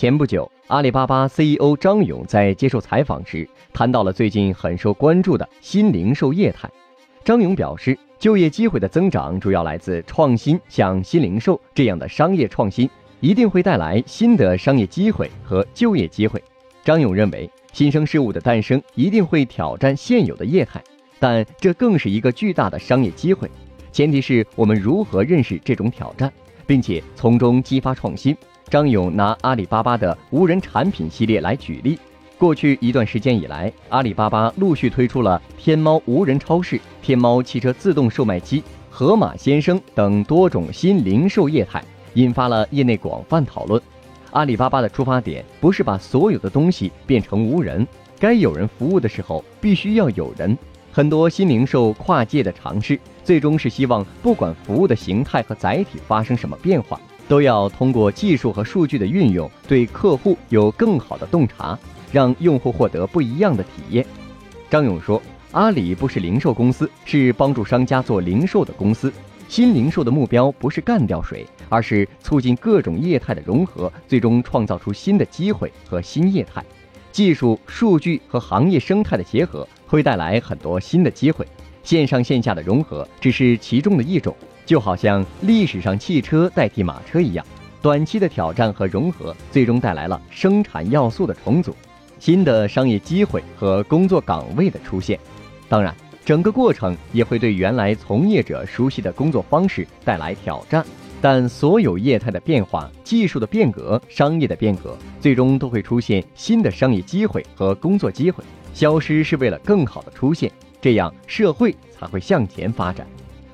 前不久，阿里巴巴 CEO 张勇在接受采访时谈到了最近很受关注的新零售业态。张勇表示，就业机会的增长主要来自创新，像新零售这样的商业创新，一定会带来新的商业机会和就业机会。张勇认为，新生事物的诞生一定会挑战现有的业态，但这更是一个巨大的商业机会。前提是我们如何认识这种挑战，并且从中激发创新。张勇拿阿里巴巴的无人产品系列来举例。过去一段时间以来，阿里巴巴陆续推出了天猫无人超市、天猫汽车自动售卖机、盒马鲜生等多种新零售业态，引发了业内广泛讨论。阿里巴巴的出发点不是把所有的东西变成无人，该有人服务的时候必须要有人。很多新零售跨界的尝试，最终是希望不管服务的形态和载体发生什么变化。都要通过技术和数据的运用，对客户有更好的洞察，让用户获得不一样的体验。张勇说：“阿里不是零售公司，是帮助商家做零售的公司。新零售的目标不是干掉谁，而是促进各种业态的融合，最终创造出新的机会和新业态。技术、数据和行业生态的结合，会带来很多新的机会。线上线下的融合只是其中的一种。”就好像历史上汽车代替马车一样，短期的挑战和融合，最终带来了生产要素的重组，新的商业机会和工作岗位的出现。当然，整个过程也会对原来从业者熟悉的工作方式带来挑战。但所有业态的变化、技术的变革、商业的变革，最终都会出现新的商业机会和工作机会。消失是为了更好的出现，这样社会才会向前发展。